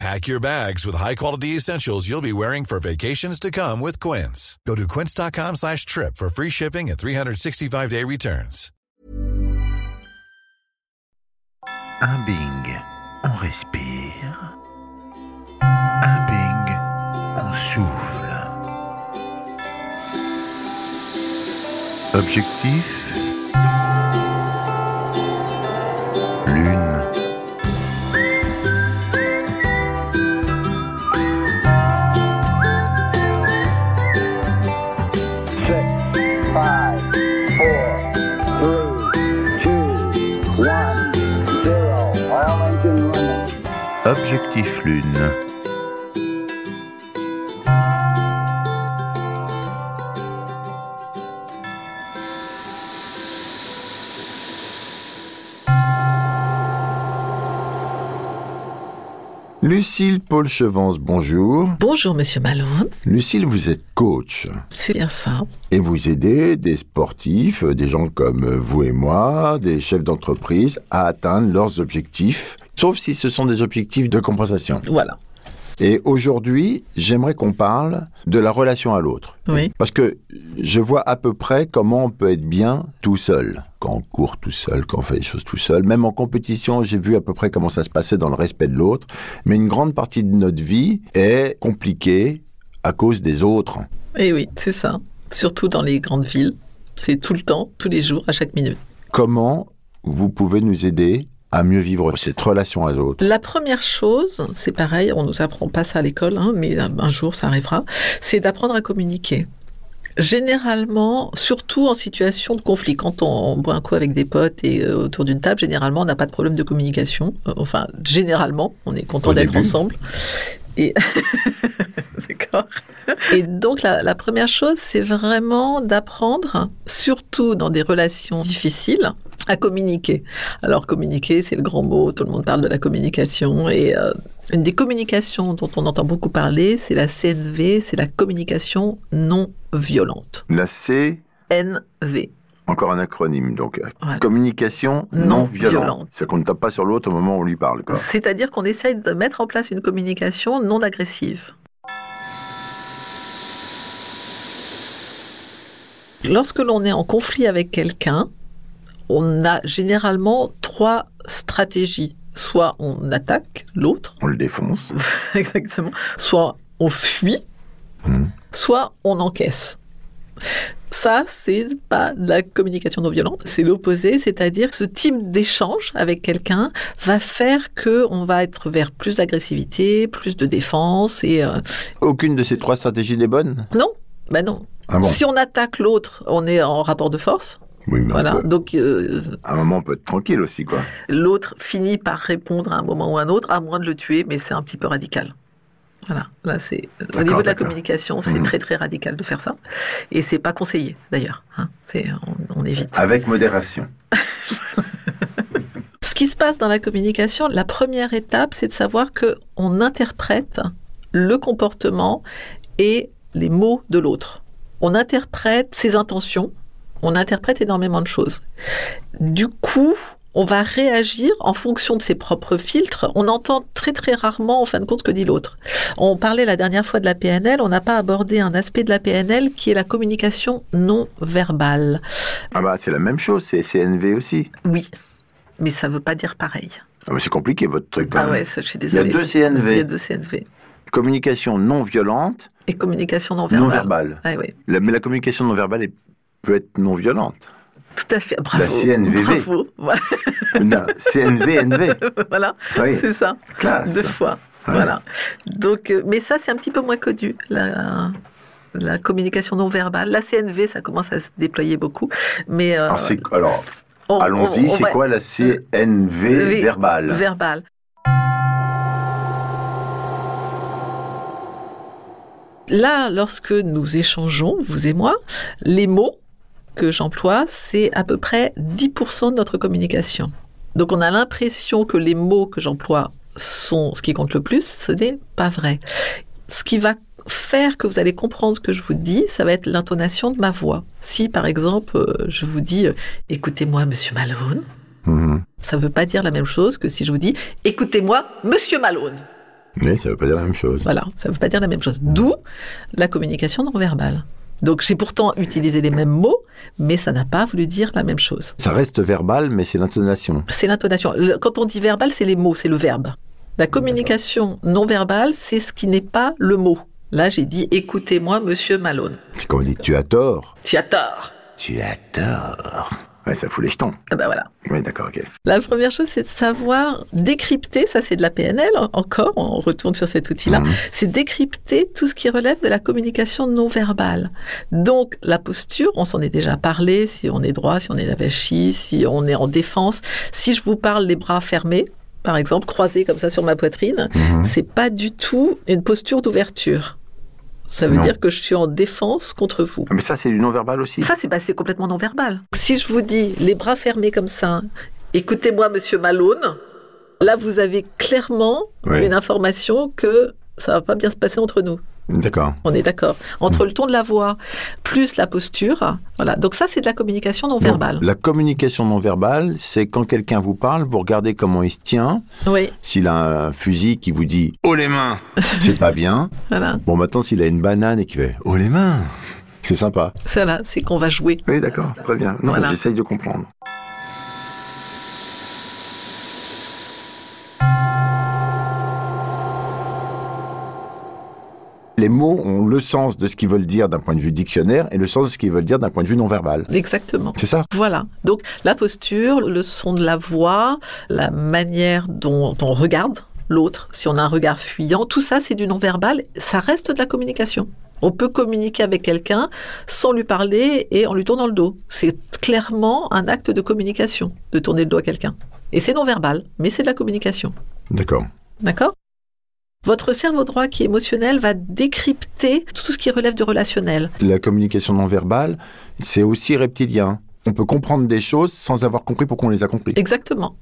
Pack your bags with high-quality essentials you'll be wearing for vacations to come with Quince. Go to quince.com slash trip for free shipping and 365-day returns. Un Bing, on respire. Un Bing, on souffle. Objectif Lucille Paul Chevance, bonjour. Bonjour Monsieur Malone, Lucille, vous êtes coach c'est bien ça. et vous aidez des sportifs, euh, des gens comme euh, vous et moi, des chefs d'entreprise à atteindre leurs objectifs, sauf si ce sont des objectifs de compensation. Voilà. Et aujourd'hui, j'aimerais qu'on parle de la relation à l'autre. Oui. Parce que je vois à peu près comment on peut être bien tout seul. Quand on court tout seul, quand on fait les choses tout seul. Même en compétition, j'ai vu à peu près comment ça se passait dans le respect de l'autre. Mais une grande partie de notre vie est compliquée à cause des autres. Et Eh oui, c'est ça. Surtout dans les grandes villes. C'est tout le temps, tous les jours, à chaque minute. Comment vous pouvez nous aider à mieux vivre cette relation à l'autre La première chose, c'est pareil, on nous apprend pas ça à l'école, hein, mais un un jour ça arrivera, c'est d'apprendre à communiquer. Généralement, surtout en situation de conflit, quand on, boit un coup avec des potes et euh, autour d'une table, généralement on n'a pas de problème de communication. Euh, Enfin, généralement, on est content d'être ensemble. Et D'accord. Et donc la, la première chose, c'est vraiment d'apprendre, surtout dans des relations difficiles, à communiquer. Alors communiquer, c'est le grand mot, tout le monde parle de la communication. Et euh, une des communications dont on entend beaucoup parler, c'est la CNV, c'est la communication non violente. La C, NV. encore un acronyme, donc Voilà. communication non, Non violente. violente. C'est qu'on ne tape pas sur l'autre au moment où on lui parle. C'est-à-dire qu'on essaye de mettre en place une communication non agressive. Lorsque l'on est en conflit avec quelqu'un, on a généralement trois stratégies. Soit on attaque l'autre, On le défonce. exactement, soit on fuit, Mhm. soit on encaisse. Ça, c'est pas de la communication non violente, c'est l'opposé, c'est-à-dire que ce type d'échange avec quelqu'un va faire que on va être vers plus d'agressivité, plus de défense et euh, Aucune de ces trois stratégies n'est bonne? Non, ben non. Ah bon Si on attaque l'autre, on est en rapport de force, Oui, mais on voilà. peut- Donc euh, à un moment, on peut être tranquille aussi, quoi. l'autre finit par répondre à un moment ou à un autre, à moins de le tuer, mais c'est un petit peu radical. Voilà, là c'est au niveau de la communication, c'est Mhm. très très radical de faire ça, et c'est pas conseillé d'ailleurs. hein. C'est on, on évite. Avec modération. Ce qui se passe dans la communication, la première étape, c'est de savoir que on interprète le comportement et les mots de l'autre. On interprète ses intentions, on interprète énormément de choses. Du coup, on va réagir en fonction de ses propres filtres. On entend très très rarement, en fin de compte, ce que dit l'autre. On parlait la dernière fois de la PNL, on n'a pas abordé un aspect de la PNL qui est la communication non verbale. Ah bah, c'est la même chose, c'est CNV aussi. Oui, mais ça ne veut pas dire pareil. Ah bah, c'est compliqué, votre truc, quand Ah même. ouais, ça, je suis Il y a désolée. deux CNV. Il y a deux CNV. Communication non violente, Et communication non non verbale. verbale. Ah La- mais la communication non verbale est- peut être non violente. tout à fait. Bravo. La CNVV. Bravo. Voilà. Non, CNV, NV. voilà, Oui, c'est ça. classe. Deux fois. Ouais. Voilà. Donc, euh, mais ça, c'est un petit peu moins connu. La, la communication non verbale. La CNV, ça commence à se déployer beaucoup. Mais euh, Alors, allons-y, on- on c'est quoi la CNV V- verbale? Verbale. Là, lorsque nous échangeons, vous et moi, les mots que j'emploie, c'est à peu près 10% de notre communication. Donc on a l'impression que les mots que j'emploie sont ce qui compte le plus, ce n'est pas vrai. Ce qui va faire que vous allez comprendre ce que je vous dis, ça va être l'intonation de ma voix. Si par exemple je vous dis écoutez-moi monsieur Malone, Mhm. ça ne veut pas dire la même chose que si je vous dis écoutez-moi monsieur Malone. Mais ça veut pas dire la même chose. Voilà, ça ne veut pas dire la même chose. D'où la communication non verbale. Donc j'ai pourtant utilisé les mêmes mots, mais ça n'a pas voulu dire la même chose. Ça reste verbal, mais c'est l'intonation. C'est l'intonation. Quand on dit verbal, c'est les mots, c'est le verbe. La communication non verbale, c'est ce qui n'est pas le mot. Là, j'ai dit écoutez-moi, monsieur Malone. C'est comme on dit tu as tort. Tu as tort. Tu as tort. Ouais, ça fout les jetons. Ah ben voilà. Oui, d'accord, ok. La première chose, c'est de savoir décrypter, ça c'est de la PNL encore, on retourne sur cet outil-là, Mhm. c'est décrypter tout ce qui relève de la communication non verbale. Donc la posture, on s'en est déjà parlé, si on est droit, si on est avachi, si on est en défense. Si je vous parle les bras fermés, par exemple, croisés comme ça sur ma poitrine, Mhm. c'est pas du tout une posture d'ouverture. Ça veut Non. dire que je suis en défense contre vous. Ah, Mais ça, c'est du non-verbal aussi. Ça, c'est bah, complètement non-verbal. Si je vous dis les bras fermés comme ça, écoutez-moi, monsieur Malone, là, vous avez clairement une information que ça va pas bien se passer entre nous. D'accord. On est d'accord. Entre Mm. le ton de la voix plus la posture, voilà. Donc ça, c'est de la communication non verbale. Donc, la communication non-verbale, c'est quand quelqu'un vous parle, vous regardez comment il se tient. Oui, S'il a un fusil qui vous dit « Oh les mains !» c'est pas bien. voilà. Bon, maintenant, s'il a une banane et qu'il fait « Oh les mains !» c'est sympa. C'est là, c'est qu'on va jouer. Oui, d'accord, très bien. Non, Voilà. j'essaye de comprendre. Les mots ont le sens de ce qu'ils veulent dire d'un point de vue dictionnaire et le sens de ce qu'ils veulent dire d'un point de vue non-verbal. Exactement. C'est ça Voilà. Donc la posture, le son de la voix, la manière dont on regarde l'autre, si on a un regard fuyant, tout ça c'est du non-verbal, ça reste de la communication. On peut communiquer avec quelqu'un sans lui parler et en lui tournant le dos. C'est clairement un acte de communication, de tourner le dos à quelqu'un. Et c'est non-verbal, mais c'est de la communication. D'accord. D'accord? Votre cerveau droit qui est émotionnel va décrypter tout ce qui relève du relationnel. La communication non-verbale, c'est aussi reptilien. On peut comprendre des choses sans avoir compris pourquoi on les a compris. Exactement.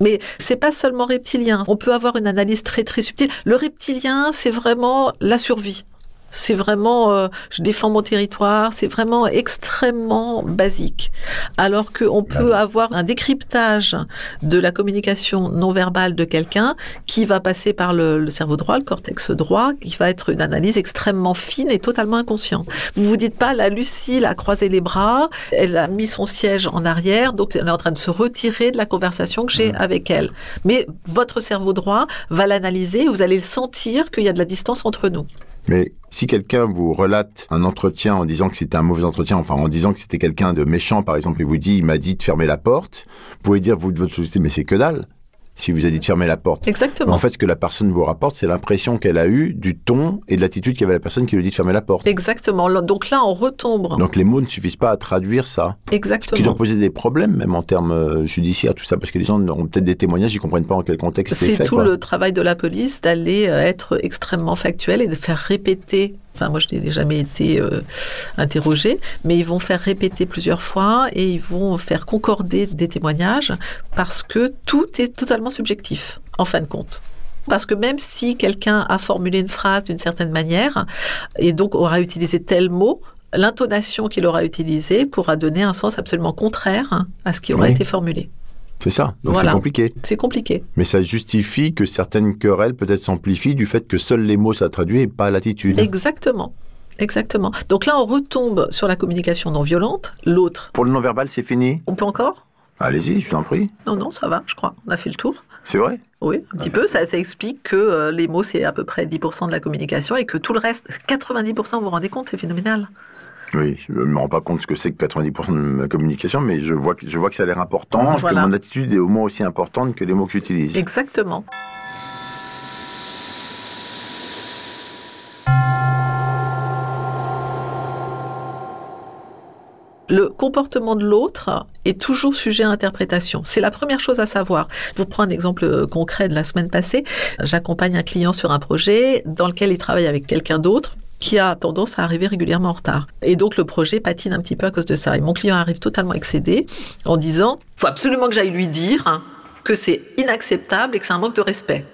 Mais c'est pas seulement reptilien. On peut avoir une analyse très très subtile. Le reptilien, c'est vraiment la survie. C'est vraiment, euh, je défends mon territoire. C'est vraiment extrêmement basique. Alors qu'on peut avoir un décryptage de la communication non verbale de quelqu'un qui va passer par le, le cerveau droit, le cortex droit, qui va être une analyse extrêmement fine et totalement inconsciente. Vous vous dites pas, la Lucille a croisé les bras, elle a mis son siège en arrière, donc elle est en train de se retirer de la conversation que j'ai avec elle. Mais votre cerveau droit va l'analyser et vous allez le sentir qu'il y a de la distance entre nous. Mais si quelqu'un vous relate un entretien en disant que c'était un mauvais entretien, enfin en disant que c'était quelqu'un de méchant par exemple, et vous dit il m'a dit de fermer la porte, vous pouvez dire vous de votre société mais c'est que dalle si vous a dit de fermer la porte. Exactement. En fait, ce que la personne vous rapporte, c'est l'impression qu'elle a eue du ton et de l'attitude qu'avait la personne qui lui dit de fermer la porte. Exactement. Donc là, on retombe. Donc les mots ne suffisent pas à traduire ça. Qui Exactement. doit poser des problèmes, même en termes euh, judiciaires, tout ça, parce que les gens ont peut-être des témoignages, ils comprennent pas en quel contexte c'est C'est fait. tout quoi. le travail de la police d'aller euh, être extrêmement factuel et de faire répéter. Enfin, moi, je n'ai jamais été euh, interrogée, mais ils vont faire répéter plusieurs fois et ils vont faire concorder des témoignages parce que tout est totalement subjectif, en fin de compte. Parce que même si quelqu'un a formulé une phrase d'une certaine manière et donc aura utilisé tel mot, l'intonation qu'il aura utilisée pourra donner un sens absolument contraire à ce qui aura Oui. été formulé. C'est ça. Donc Voilà. c'est compliqué. C'est compliqué. Mais ça justifie que certaines querelles peut-être s'amplifient du fait que seuls les mots ça traduit et pas l'attitude. Exactement. Exactement. Donc là, on retombe sur la communication non violente. L'autre, Pour le non-verbal, c'est fini? On peut encore? Allez-y, je vous en prie. Non, non, ça va, je crois. On a fait le tour. C'est vrai? Oui, un petit peu. Ça, ça explique que euh, les mots, c'est à peu près 10% de la communication et que tout le reste, 90%, vous vous rendez compte, c'est phénoménal. Oui, je ne me rends pas compte ce que c'est que 90% de ma communication, mais je vois que, je vois que ça a l'air important, Voilà. que mon attitude est au moins aussi importante que les mots que j'utilise. Exactement. Le comportement de l'autre est toujours sujet à interprétation. C'est la première chose à savoir. Je vous prends un exemple euh, concret de la semaine passée. J'accompagne un client sur un projet dans lequel il travaille avec quelqu'un d'autre. Qui a tendance à arriver régulièrement en retard. Et donc le projet patine un petit peu à cause de ça. Et mon client arrive totalement excédé en disant, faut absolument que j'aille lui dire que c'est inacceptable et que c'est un manque de respect.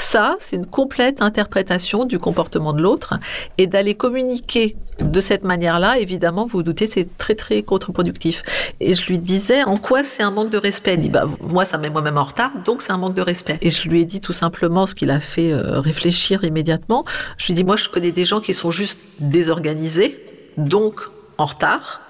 Ça, c'est une complète interprétation du comportement de l'autre et d'aller communiquer de cette manière-là, évidemment, vous vous doutez, c'est très très contre-productif. Et je lui disais, en quoi c'est un manque de respect? Il dit, bah, moi, ça met moi-même en retard, donc c'est un manque de respect. Et je lui ai dit tout simplement ce qui a fait euh, réfléchir immédiatement. Je lui ai dit, moi, je connais des gens qui sont juste désorganisés, donc en retard,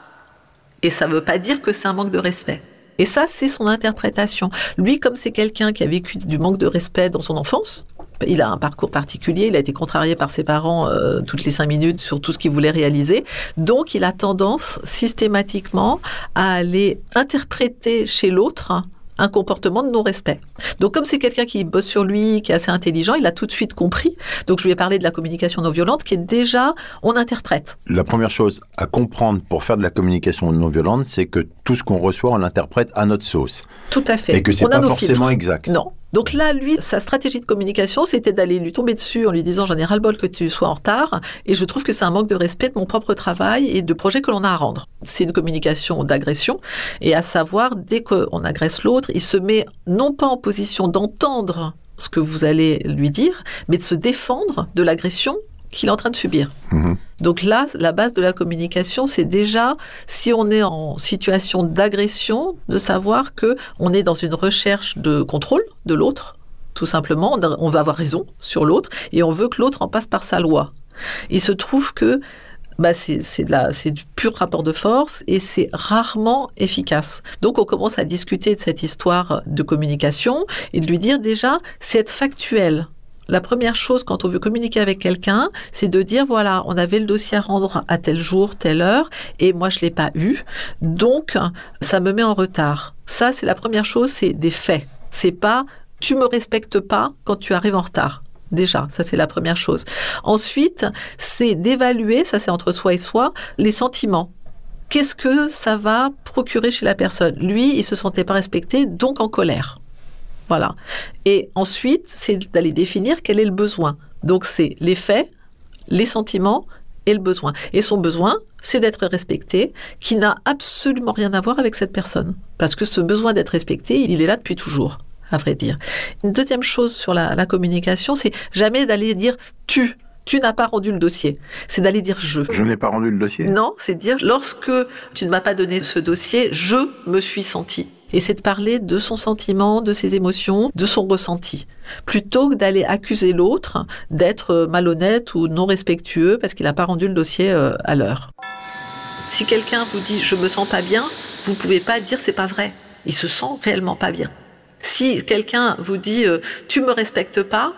et ça ne veut pas dire que c'est un manque de respect. Et ça, c'est son interprétation. Lui, comme c'est quelqu'un qui a vécu du manque de respect dans son enfance, il a un parcours particulier, il a été contrarié par ses parents euh, toutes les cinq minutes sur tout ce qu'il voulait réaliser. Donc, il a tendance systématiquement à aller interpréter chez l'autre un comportement de non-respect. Donc comme c'est quelqu'un qui bosse sur lui, qui est assez intelligent, il a tout de suite compris. Donc je lui ai parlé de la communication non violente qui est déjà, on interprète. La première chose à comprendre pour faire de la communication non violente, c'est que tout ce qu'on reçoit, on l'interprète à notre sauce. Tout à fait. Et que c'est pas forcément filtres. exact. Non. Donc là, lui, sa stratégie de communication, c'était d'aller lui tomber dessus en lui disant j'en ai ras-le-bol que tu sois en retard et je trouve que c'est un manque de respect de mon propre travail et de projet que l'on a à rendre. C'est une communication d'agression et à savoir, dès qu'on agresse l'autre, il se met non pas en position d'entendre ce que vous allez lui dire, mais de se défendre de l'agression qu'il est en train de subir. Mhm. Donc là, la base de la communication, c'est déjà, si on est en situation d'agression, de savoir que on est dans une recherche de contrôle de l'autre, tout simplement. On a- On veut avoir raison sur l'autre et on veut que l'autre en passe par sa loi. Il se trouve que bah c'est du pur rapport de force et c'est rarement efficace. Donc on commence à discuter de cette histoire de communication et de lui dire déjà, c'est être factuel. La première chose quand on veut communiquer avec quelqu'un, c'est de dire voilà, on avait le dossier à rendre à tel jour, telle heure, et moi je l'ai pas eu, donc ça me met en retard. Ça, c'est la première chose, c'est des faits. C'est pas tu me respectes pas quand tu arrives en retard. Déjà, ça c'est la première chose. Ensuite, c'est d'évaluer, ça c'est entre soi et soi, les sentiments. Qu'est-ce que ça va procurer chez la personne? Lui, il se sentait pas respecté, donc en colère. Voilà. Et ensuite, c'est d'aller définir quel est le besoin. Donc c'est les faits, les sentiments et le besoin. Et son besoin, c'est d'être respecté, qui n'a absolument rien à voir avec cette personne. Parce que ce besoin d'être respecté, il est là depuis toujours, à vrai dire. Une deuxième chose sur la, la communication, c'est jamais d'aller dire tu. Tu n'as pas rendu le dossier. C'est d'aller dire je. Je n'ai pas rendu le dossier? Non, c'est dire lorsque tu ne m'as pas donné ce dossier, je me suis senti. Et c'est de parler de son sentiment, de ses émotions, de son ressenti, plutôt que d'aller accuser l'autre d'être malhonnête ou non respectueux parce qu'il n'a pas rendu le dossier euh, à l'heure. Si quelqu'un vous dit je me sens pas bien, vous pouvez pas dire c'est pas vrai. Il se sent réellement pas bien. Si quelqu'un vous dit euh, tu me respectes pas,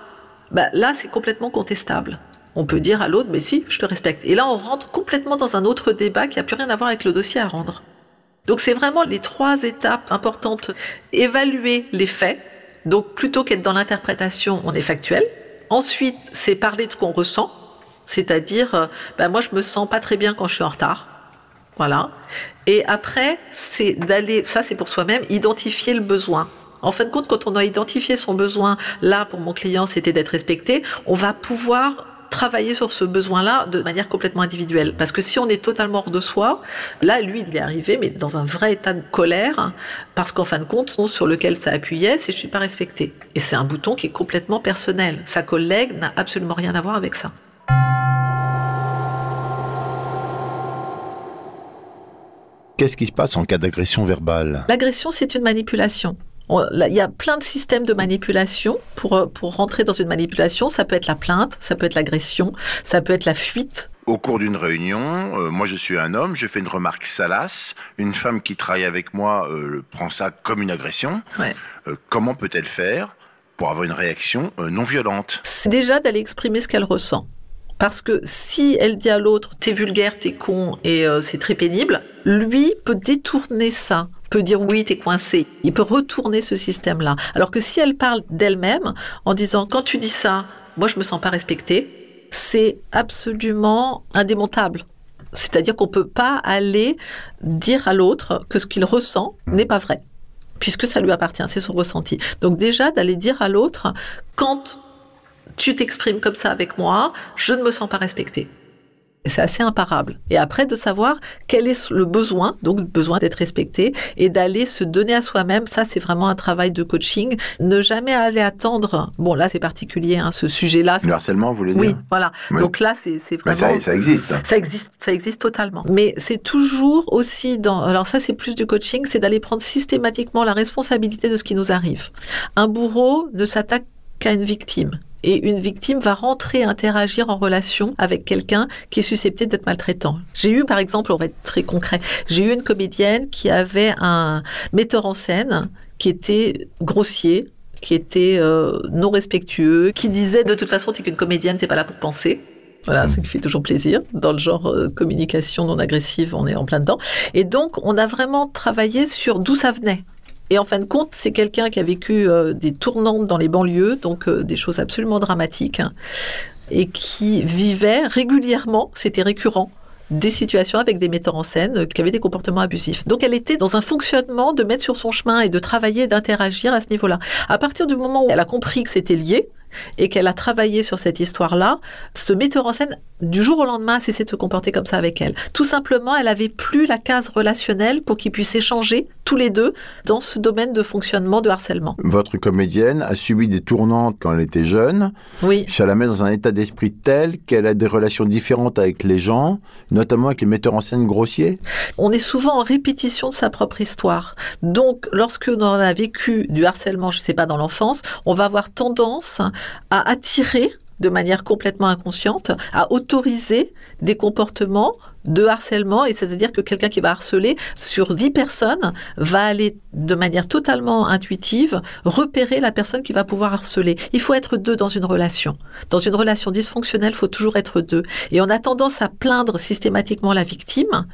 bah là c'est complètement contestable. On peut dire à l'autre mais si, je te respecte. Et là on rentre complètement dans un autre débat qui a plus rien à voir avec le dossier à rendre. Donc c'est vraiment les trois étapes importantes. Évaluer les faits. Donc plutôt qu'être dans l'interprétation, on est factuel. Ensuite, c'est parler de ce qu'on ressent. C'est-à-dire, ben moi je me sens pas très bien quand je suis en retard. Voilà. Et après, c'est d'aller, ça c'est pour soi-même, identifier le besoin. En fin de compte, quand on a identifié son besoin, là pour mon client c'était d'être respecté, on va pouvoir travailler sur ce besoin-là de manière complètement individuelle. Parce que si on est totalement hors de soi, là, lui, il est arrivé, mais dans un vrai état de colère, parce qu'en fin de compte, ce sur lequel ça appuyait, c'est je suis pas respecté. Et c'est un bouton qui est complètement personnel. Sa collègue n'a absolument rien à voir avec ça. Qu'est-ce qui se passe en cas d'agression verbale? L'agression, c'est une manipulation. Il y a plein de systèmes de manipulation. Pour, euh, pour rentrer dans une manipulation, ça peut être la plainte, ça peut être l'agression, ça peut être la fuite. Au cours d'une réunion, euh, moi je suis un homme, je fais une remarque salace, une femme qui travaille avec moi euh, prend ça comme une agression. Ouais. Euh, comment peut-elle faire pour avoir une réaction non violente? C'est déjà d'aller exprimer ce qu'elle ressent. Parce que si elle dit à l'autre t'es vulgaire, t'es con et c'est très pénible, lui peut détourner ça, peut dire oui t'es coincé. Il peut retourner ce système-là. Alors que si elle parle d'elle-même en disant quand tu dis ça, moi je me sens pas respectée, c'est absolument indémontable. C'est-à-dire qu'on peut pas aller dire à l'autre que ce qu'il ressent n'est pas vrai puisque ça lui appartient, c'est son ressenti. Donc déjà d'aller dire à l'autre, quand tu t'exprimes comme ça avec moi, je ne me sens pas respectée. C'est assez imparable. Et après, de savoir quel est le besoin, donc le besoin d'être respecté, et d'aller se donner à soi-même, ça c'est vraiment un travail de coaching. Ne jamais aller attendre, bon là c'est particulier, hein, ce sujet-là. Le harcèlement, vous voulez dire? Oui, voilà. Oui. Donc là, c'est c'est Mais vraiment... ça, ça existe. Ça existe, ça existe totalement. Mais c'est toujours aussi dans. Alors ça, c'est plus du coaching, c'est d'aller prendre systématiquement la responsabilité de ce qui nous arrive. Un bourreau ne s'attaque qu'à une victime. Et une victime va rentrer, interagir en relation avec quelqu'un qui est susceptible d'être maltraitant. J'ai eu, par exemple, on va être très concret, j'ai eu une comédienne qui avait un metteur en scène qui était grossier, qui était euh, non respectueux, qui disait de toute façon, t'es qu'une comédienne, t'es pas là pour penser. Voilà, ce qui fait toujours plaisir. Dans le genre euh, communication non agressive, on est en plein dedans. Et donc, on a vraiment travaillé sur d'où ça venait. Et en fin de compte, c'est quelqu'un qui a vécu euh, des tournantes dans les banlieues, donc euh, des choses absolument dramatiques, hein, et qui vivait régulièrement, c'était récurrent, des situations avec des metteurs en scène euh, qui avaient des comportements abusifs. Donc elle était dans un fonctionnement de mettre sur son chemin et de travailler, d'interagir à ce niveau-là. À partir du moment où elle a compris que c'était lié, et qu'elle a travaillé sur cette histoire-là, ce metteur en scène, du jour au lendemain, a cessé de se comporter comme ça avec elle. Tout simplement, elle avait plus la case relationnelle pour qu'ils puissent échanger tous les deux dans ce domaine de fonctionnement de harcèlement. Votre comédienne a subi des tournantes quand elle était jeune. Oui. Ça la met dans un état d'esprit tel qu'elle a des relations différentes avec les gens, notamment avec les metteurs en scène grossiers. On est souvent en répétition de sa propre histoire. Donc, lorsque l'on a vécu du harcèlement, je ne sais pas, dans l'enfance, on va avoir tendance à attirer de manière complètement inconsciente, à autoriser des comportements de harcèlement, et c'est-à-dire que quelqu'un qui va harceler sur 10 personnes va aller de manière totalement intuitive repérer la personne qui va pouvoir harceler. Il faut être deux dans une relation. Dans une relation dysfonctionnelle, il faut toujours être deux. Et on a tendance à plaindre systématiquement la victime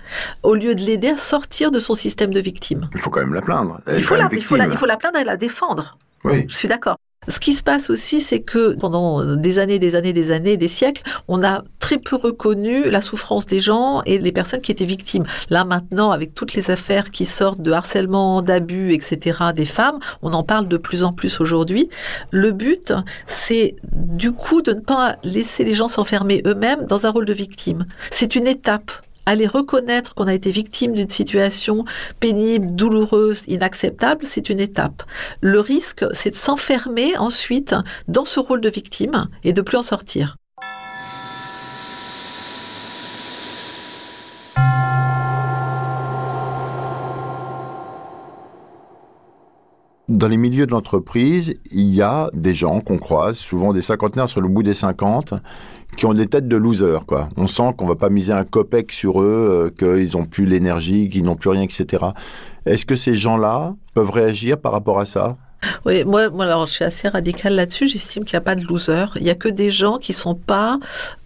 au lieu de l'aider à sortir de son système de victime. Il faut quand même la plaindre. Il faut, la, même il, faut la, victime. il faut la plaindre et la défendre. Oui. Je suis d'accord. Ce qui se passe aussi, c'est que pendant des années, des années, des années, des siècles, on a très peu reconnu la souffrance des gens et les personnes qui étaient victimes. Là maintenant, avec toutes les affaires qui sortent de harcèlement, d'abus, etc., des femmes, on en parle de plus en plus aujourd'hui. Le but, c'est du coup de ne pas laisser les gens s'enfermer eux-mêmes dans un rôle de victime. C'est une étape aller reconnaître qu'on a été victime d'une situation pénible, douloureuse, inacceptable, c'est une étape. Le risque, c'est de s'enfermer ensuite dans ce rôle de victime et de plus en sortir. Dans les milieux de l'entreprise, il y a des gens qu'on croise, souvent des cinquantenaires sur le bout des 50, qui ont des têtes de losers. Quoi. On sent qu'on va pas miser un copec sur eux, euh, qu'ils n'ont plus l'énergie, qu'ils n'ont plus rien, etc. Est-ce que ces gens-là peuvent réagir par rapport à ça? Oui, moi, moi, alors, je suis assez radicale là-dessus. J'estime qu'il n'y a pas de loser. Il n'y a que des gens qui sont pas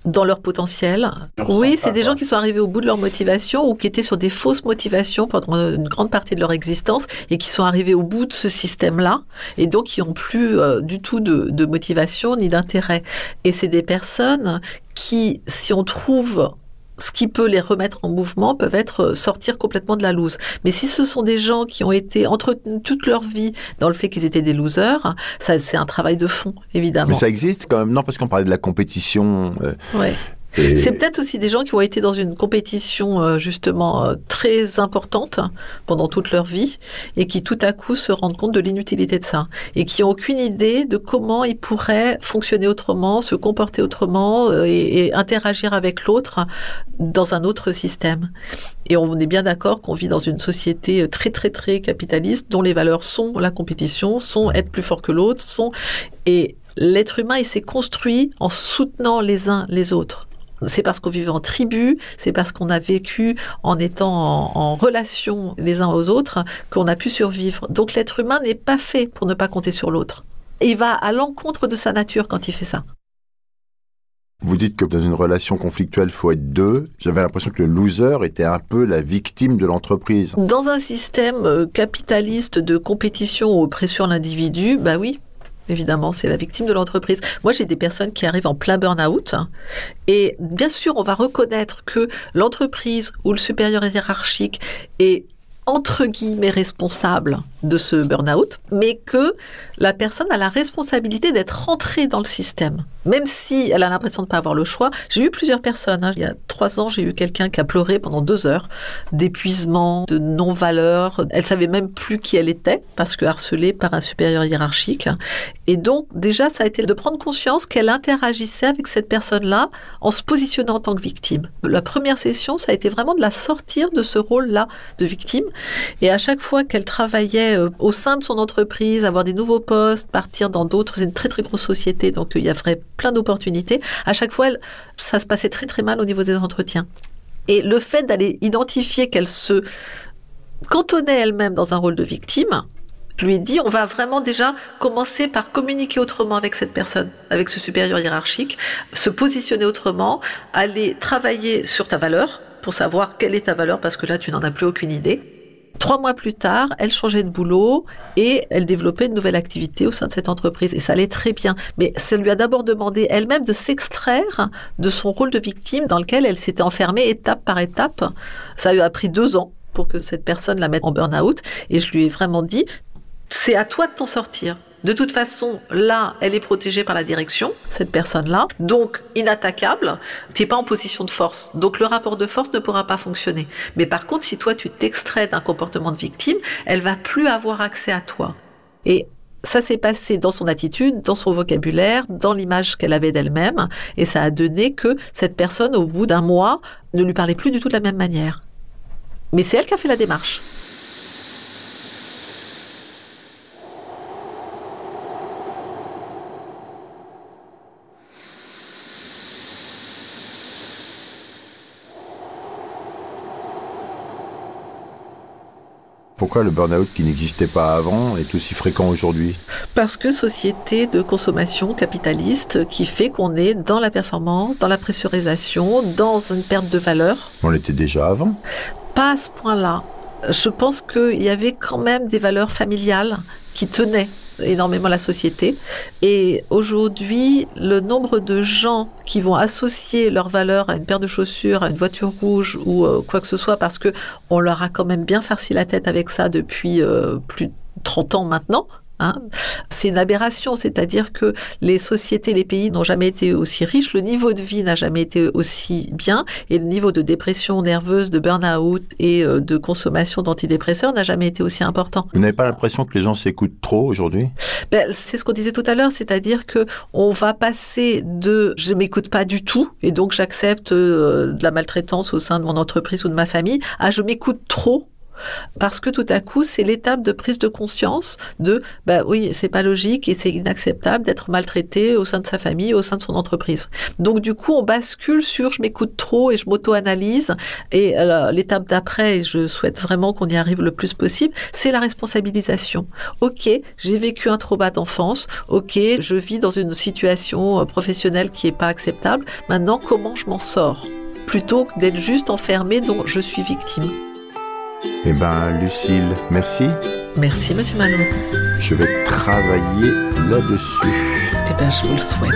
dans leur potentiel. Oui, c'est des quoi. gens qui sont arrivés au bout de leur motivation ou qui étaient sur des fausses motivations pendant une grande partie de leur existence et qui sont arrivés au bout de ce système-là et donc qui n'ont plus euh, du tout de, de motivation ni d'intérêt. Et c'est des personnes qui, si on trouve ce qui peut les remettre en mouvement peuvent être euh, sortir complètement de la loose. Mais si ce sont des gens qui ont été entretenus toute leur vie dans le fait qu'ils étaient des losers, ça c'est un travail de fond évidemment. Mais ça existe quand même, non Parce qu'on parlait de la compétition. euh, Ouais. C'est peut-être aussi des gens qui ont été dans une compétition euh, justement euh, très importante pendant toute leur vie et qui tout à coup se rendent compte de l'inutilité de ça et qui ont aucune idée de comment ils pourraient fonctionner autrement, se comporter autrement euh, et, et interagir avec l'autre dans un autre système. Et on est bien d'accord qu'on vit dans une société très très très capitaliste dont les valeurs sont la compétition, sont être plus fort que l'autre, sont et l'être humain il s'est construit en soutenant les uns les autres. C'est parce qu'on vivait en tribu, c'est parce qu'on a vécu en étant en, en relation les uns aux autres qu'on a pu survivre. Donc l'être humain n'est pas fait pour ne pas compter sur l'autre. Il va à l'encontre de sa nature quand il fait ça. Vous dites que dans une relation conflictuelle, il faut être deux. J'avais l'impression que le loser était un peu la victime de l'entreprise. Dans un système euh, capitaliste de compétition ou oppression à l'individu, bah oui, évidemment, c'est la victime de l'entreprise. Moi, j'ai des personnes qui arrivent en plein burn-out. hein, Et bien sûr, on va reconnaître que l'entreprise ou le supérieur hiérarchique est entre guillemets responsable de ce burn-out, mais que la personne a la responsabilité d'être rentrée dans le système. Même si elle a l'impression de ne pas avoir le choix. J'ai eu plusieurs personnes. hein. Il y a trois ans, j'ai eu quelqu'un qui a pleuré pendant deux heures d'épuisement, de non-valeur. Elle savait même plus qui elle était parce que harcelée par un supérieur hiérarchique. Et donc, déjà, ça a été de prendre conscience qu'elle interagissait avec cette personne-là en se positionnant en tant que victime. La première session, ça a été vraiment de la sortir de ce rôle-là de victime. Et à chaque fois qu'elle travaillait euh, au sein de son entreprise, avoir des nouveaux postes, partir dans d'autres, c'est une très très grosse société, donc il y avait plein d'opportunités. À chaque fois, ça se passait très très mal au niveau des entretiens. Et le fait d'aller identifier qu'elle se cantonnait elle-même dans un rôle de victime, lui dit, on va vraiment déjà commencer par communiquer autrement avec cette personne, avec ce supérieur hiérarchique, se positionner autrement, aller travailler sur ta valeur pour savoir quelle est ta valeur parce que là, tu n'en as plus aucune idée. Trois mois plus tard, elle changeait de boulot et elle développait une nouvelle activité au sein de cette entreprise. Et ça allait très bien. Mais ça lui a d'abord demandé elle-même de s'extraire de son rôle de victime dans lequel elle s'était enfermée étape par étape. Ça a pris deux ans pour que cette personne la mette en burn-out. Et je lui ai vraiment dit, c'est à toi de t'en sortir. De toute façon, là, elle est protégée par la direction, cette personne-là, donc inattaquable. Tu n'es pas en position de force, donc le rapport de force ne pourra pas fonctionner. Mais par contre, si toi tu t'extrais d'un comportement de victime, elle va plus avoir accès à toi. Et ça s'est passé dans son attitude, dans son vocabulaire, dans l'image qu'elle avait d'elle-même, et ça a donné que cette personne, au bout d'un mois, ne lui parlait plus du tout de la même manière. Mais c'est elle qui a fait la démarche. Pourquoi le burn-out qui n'existait pas avant est aussi fréquent aujourd'hui Parce que société de consommation capitaliste qui fait qu'on est dans la performance, dans la pressurisation, dans une perte de valeur. On l'était déjà avant. Pas à ce point-là. Je pense qu'il y avait quand même des valeurs familiales qui tenaient énormément la société. Et aujourd'hui, le nombre de gens qui vont associer leurs valeurs à une paire de chaussures, à une voiture rouge ou euh, quoi que ce soit, parce que on leur a quand même bien farci la tête avec ça depuis euh, plus de 30 ans maintenant. Hein, c'est une aberration, c'est-à-dire que les sociétés, les pays n'ont jamais été aussi riches, le niveau de vie n'a jamais été aussi bien, et le niveau de dépression nerveuse, de burn-out et euh, de consommation d'antidépresseurs n'a jamais été aussi important. Vous n'avez pas l'impression que les gens s'écoutent trop aujourd'hui? Ben, c'est ce qu'on disait tout à l'heure, c'est-à-dire que on va passer de je m'écoute pas du tout et donc j'accepte euh, de la maltraitance au sein de mon entreprise ou de ma famille à je m'écoute trop. Parce que tout à coup, c'est l'étape de prise de conscience de, bah oui, c'est pas logique et c'est inacceptable d'être maltraité au sein de sa famille, au sein de son entreprise. Donc du coup, on bascule sur je m'écoute trop et je m'auto-analyse. Et l'étape d'après, et je souhaite vraiment qu'on y arrive le plus possible, c'est la responsabilisation. Ok, j'ai vécu un trauma d'enfance. Ok, je vis dans une situation euh, professionnelle qui est pas acceptable. Maintenant, comment je m'en sors? Plutôt que d'être juste enfermé dont je suis victime. Eh ben, Lucille, merci. Merci, Monsieur Malot. Je vais travailler là-dessus. Eh bien, je vous le souhaite.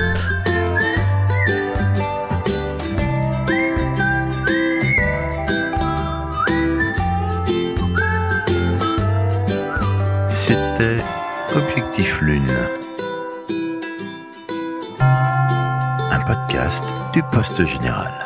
C'était Objectif Lune. Un podcast du Poste Général.